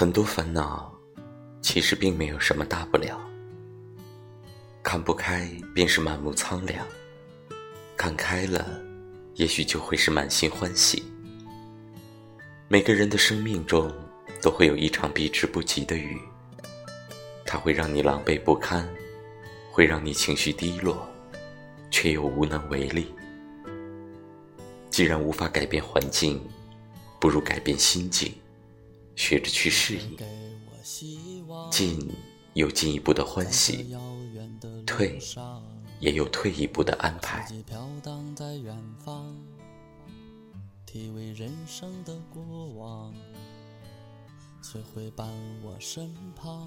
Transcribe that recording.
很多烦恼，其实并没有什么大不了。看不开，便是满目苍凉；看开了，也许就会是满心欢喜。每个人的生命中，都会有一场避之不及的雨，它会让你狼狈不堪，会让你情绪低落，却又无能为力。既然无法改变环境，不如改变心境。学着去适应，进有进一步的欢喜，退也有退一步的安排。体味人生的过往，谁会伴我身旁？